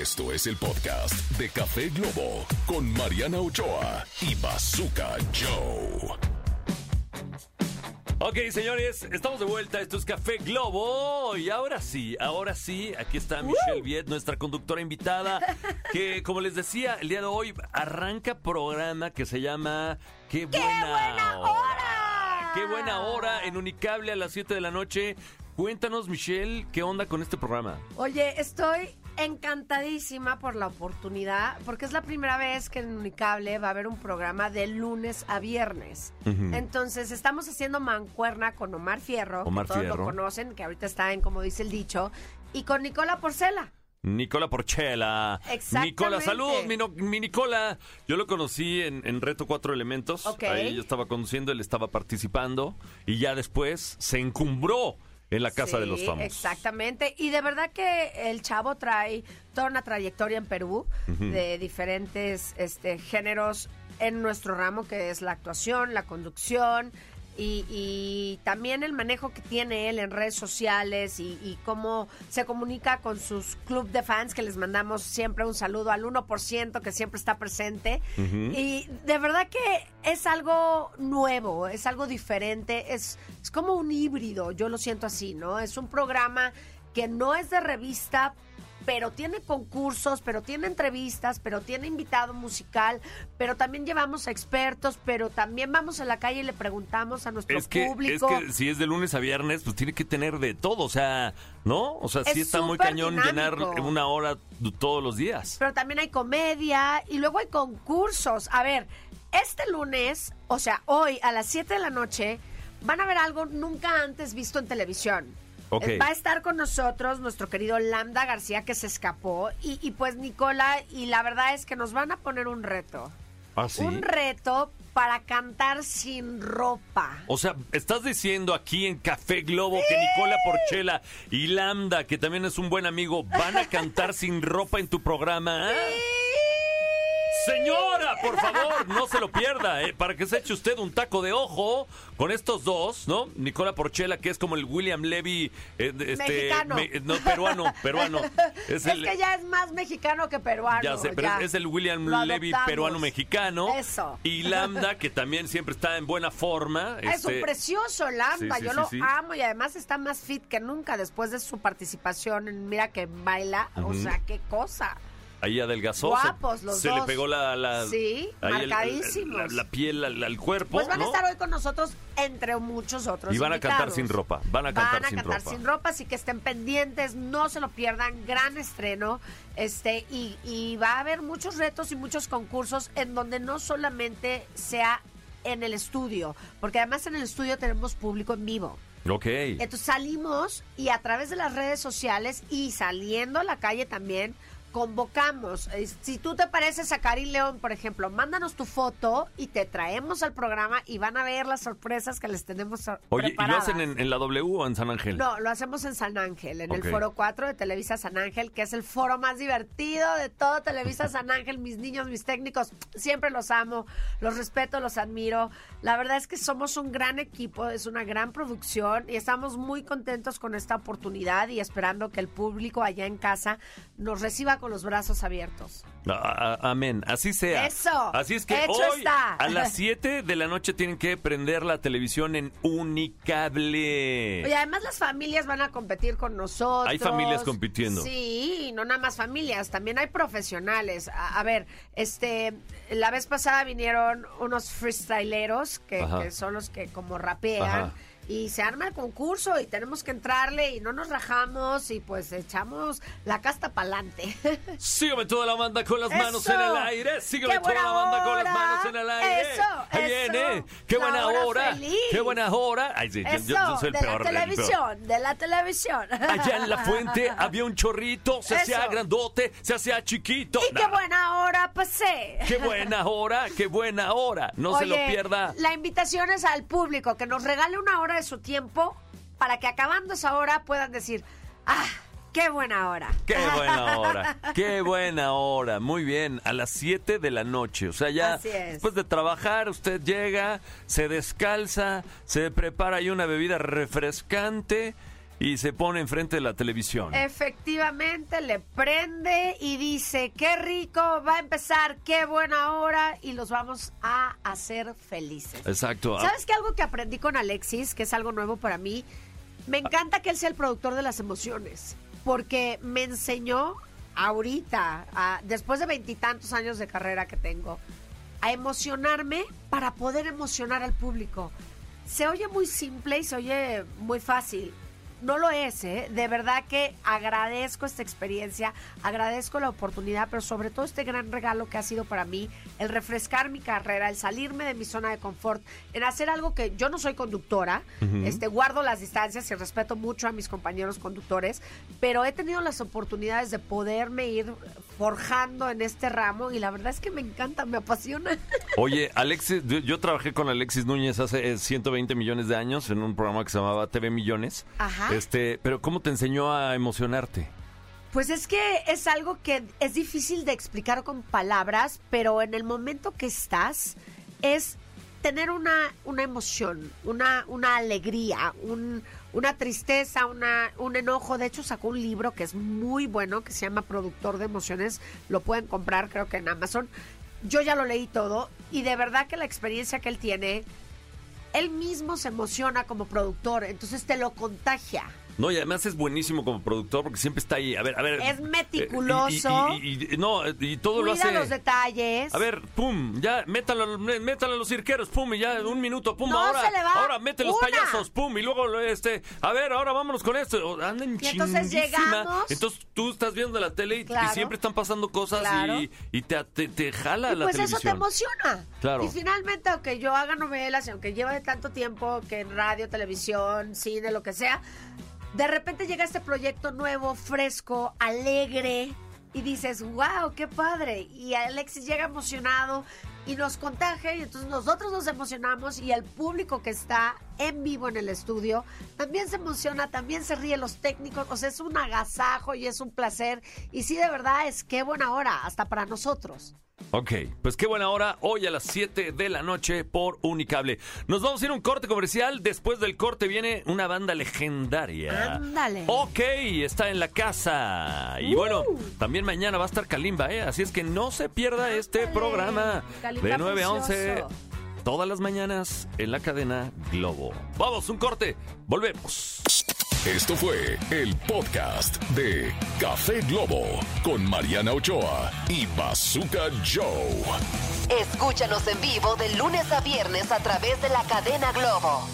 Esto es el podcast de Café Globo con Mariana Ochoa y Bazooka Joe. Ok, señores, estamos de vuelta. Esto es Café Globo. Y ahora sí, ahora sí, aquí está Michelle Viet, nuestra conductora invitada, que como les decía, el día de hoy arranca programa que se llama Qué buena, hora! ¡Qué buena hora! En Unicable a las 7 de la noche. Cuéntanos, Michelle, ¿qué onda con este programa? Oye, estoy encantadísima por la oportunidad, porque es la primera vez que en Unicable va a haber un programa de lunes a viernes. Entonces, estamos haciendo mancuerna con Omar Fierro, Omar que todos Fierro. lo conocen, que ahorita está en, como dice el dicho, y con Nicola Porcela. Nicola Porchela. Exactamente. Nicola, salud, mi, no- mi Nicola. Yo lo conocí en, en Reto Cuatro Elementos. Ok. Ahí yo estaba conduciendo, él estaba participando. Y ya después se encumbró en la Casa de los Famosos. Exactamente. Y de verdad que el chavo trae toda una trayectoria en Perú de diferentes este, géneros en nuestro ramo, que es la actuación, la conducción. Y, y también el manejo que tiene él en redes sociales y, y cómo se comunica con sus club de fans, que les mandamos siempre un saludo al 1% que siempre está presente. Y de verdad que es algo nuevo, es algo diferente, es, es como un híbrido, yo lo siento así, ¿no? Es un programa que no es de revista, pero tiene concursos, pero tiene entrevistas, pero tiene invitado musical, pero también llevamos expertos, pero también vamos a la calle y le preguntamos a nuestro Es que, es público. que si es de lunes a viernes, pues tiene que tener de todo. O sea, ¿no? O sea, sí Es está muy cañón dinámico. llenar una hora todos los días. pero también hay comedia y luego hay concursos. A ver, este lunes, o sea, hoy a las 7 de la noche, van a ver algo nunca antes visto en televisión. Eh, Va a estar con nosotros nuestro querido Lambda García que se escapó y, y pues Nicola y la verdad es que nos van a poner un reto. ¿Ah, sí? Un reto para cantar sin ropa. O sea, estás diciendo aquí en Café Globo que Nicola Porchela y Lambda, que también es un buen amigo, van a cantar sin ropa en tu programa. ¿ah? Señora, por favor, no se lo pierda, ¿eh? para que se eche usted un taco de ojo con estos dos, ¿no? Nicola Porchela, que es como el William Levy, eh, este, Mexicano. no, peruano, peruano. Es, el- que ya es más mexicano que peruano. ya sé, pero ya. es, es el William Lo Levy adoptamos. peruano-mexicano. Eso. Y Lambda, que también siempre está en buena forma. Es este, un precioso Lambda, sí, sí, yo sí, lo amo y además está más fit que nunca después de su participación en Mira que baila, o sea, qué cosa. Ahí adelgazó. Guapos se, los se le dos. pegó la, la- Sí, ahí el- marcadísimos. la, la piel al, al cuerpo. Pues van ¿no? a estar hoy con nosotros entre muchos otros Y van a cantar sin ropa, van a cantar sin ropa. sin ropa, así que estén pendientes, no se lo pierdan, gran estreno, este, y, y va a haber muchos retos y muchos concursos en donde no solamente sea en el estudio, porque además en el estudio tenemos público en vivo. Ok. Entonces salimos y a través de las redes sociales y saliendo a la calle también convocamos. Eh, Si tú te pareces a Karin León, por ejemplo, mándanos tu foto y te traemos al programa y van a ver las sorpresas que les tenemos Oye, ¿y lo hacen en, en la W o en San Ángel? No, lo hacemos en San Ángel, en el Foro 4 de Televisa San Ángel, que es el foro más divertido de todo Televisa San Ángel. Mis niños, mis técnicos, siempre los amo, los respeto, los admiro. La verdad es que somos un gran equipo, es una gran producción y estamos muy contentos con esta oportunidad y esperando que el público allá en casa nos reciba con los brazos abiertos. A- a- amén, así sea. Eso, Así es que hecho hoy está. a las 7 de la noche tienen que prender la televisión en Unicable. Oye, además las familias van a competir con nosotros. Hay familias compitiendo. Sí, y no nada más familias, también hay profesionales. A, a ver, este, la vez pasada vinieron unos freestyleros que, son los que como rapean. Ajá. Y se arma el concurso y tenemos que entrarle y no nos rajamos y pues echamos la casta pa'lante. Sígueme toda la banda con las manos en el aire. Sígueme ¡Qué toda la banda con las manos en el aire. Eso, Ahí eso. viene. Qué La buena hora. Qué buena hora. Ay, sí, yo- Eso, yo, yo soy el de peor. la el peor. televisión, de la televisión. Allá en la fuente había un chorrito, se hacía grandote, se hacía chiquito. y qué buena hora pasé. Qué buena hora, qué buena hora. No se lo pierda. La invitación es al público que nos regale una hora de su tiempo para que acabando esa hora puedan decir, ah, qué buena hora. Qué buena hora, qué buena hora. Muy bien, a las 7 de la noche. O sea, ya después de trabajar, usted llega, se descalza, se prepara ahí una bebida refrescante y se pone enfrente de la televisión. Efectivamente, le prende y dice, qué rico, va a empezar, qué buena hora y los vamos a hacer felices. Exacto. ¿Sabes qué? Algo que aprendí con Alexis, que es algo nuevo para mí, me encanta que él sea el productor de las emociones, porque me enseñó ahorita, a- después de veintitantos años de carrera que tengo, a emocionarme para poder emocionar al público. Se oye muy simple y se oye muy fácil. No lo es, ¿eh? De verdad que agradezco esta experiencia, agradezco la oportunidad, pero sobre todo este gran regalo que ha sido para mí, el refrescar mi carrera, el salirme de mi zona de confort, en hacer algo que yo no soy conductora, este, guardo las distancias y respeto mucho a mis compañeros conductores, pero he tenido las oportunidades de poderme ir forjando en este ramo y la verdad es que me encanta, me apasiona. Oye, Alexis, yo, trabajé con Alexis Núñez hace eh, 120 millones de años en un programa que se llamaba TV Millones. Ajá. Este, pero ¿cómo te enseñó a emocionarte? Pues es que es algo que es difícil de explicar con palabras, pero en el momento que estás es tener una, una emoción, una, una alegría, un- una tristeza, una, un enojo. De hecho, sacó un libro que es muy bueno, que se llama Productor de Emociones. Lo pueden comprar, creo que en Amazon. Yo ya lo leí todo y de verdad que la experiencia que él tiene, él mismo se emociona como productor, entonces te lo contagia. No, y además es buenísimo como productor porque siempre está ahí. A ver, a ver. Es eh, meticuloso. y- y- y- y- no, y todo lo hace. los detalles. A ver, pum, ya, métalo, métalo a los cirqueros, pum, y ya, un minuto, pum, No, ahora, se le va. ahora mete los payasos, pum, y luego, este, a ver, ahora vámonos con esto, andan Y entonces llegamos. Entonces tú estás viendo la tele y, siempre están pasando cosas Claro. y, te, te, te jala la pues eso te emociona. Claro. Y finalmente, aunque yo haga novelas y aunque lleve tanto tiempo que en radio, televisión, cine, lo que sea, de repente llega este proyecto nuevo, fresco, alegre, y dices, wow, qué padre. Y Alexis llega emocionado y nos contagia, y entonces nosotros nos emocionamos, y el público que está en vivo en el estudio también se emociona, también se ríe los técnicos, o sea, es un agasajo y es un placer. Y sí, de verdad, es qué buena hora, hasta para nosotros. Ok, pues qué buena hora, hoy a las 7 de la noche por Unicable. Nos vamos a ir a un corte comercial, después del corte viene una banda legendaria. Ándale. Ok, está en la casa. Y bueno, también mañana va a estar Kalimba, ¿eh? Así es que no se pierda este Ándale. programa Kalimba de 9 a 11 precioso. todas las mañanas en la cadena Globo. Vamos, un corte, volvemos. Esto fue el podcast de Café Globo con Mariana Ochoa y Bazooka Joe. Escúchanos en vivo de lunes a viernes a través de la cadena Globo.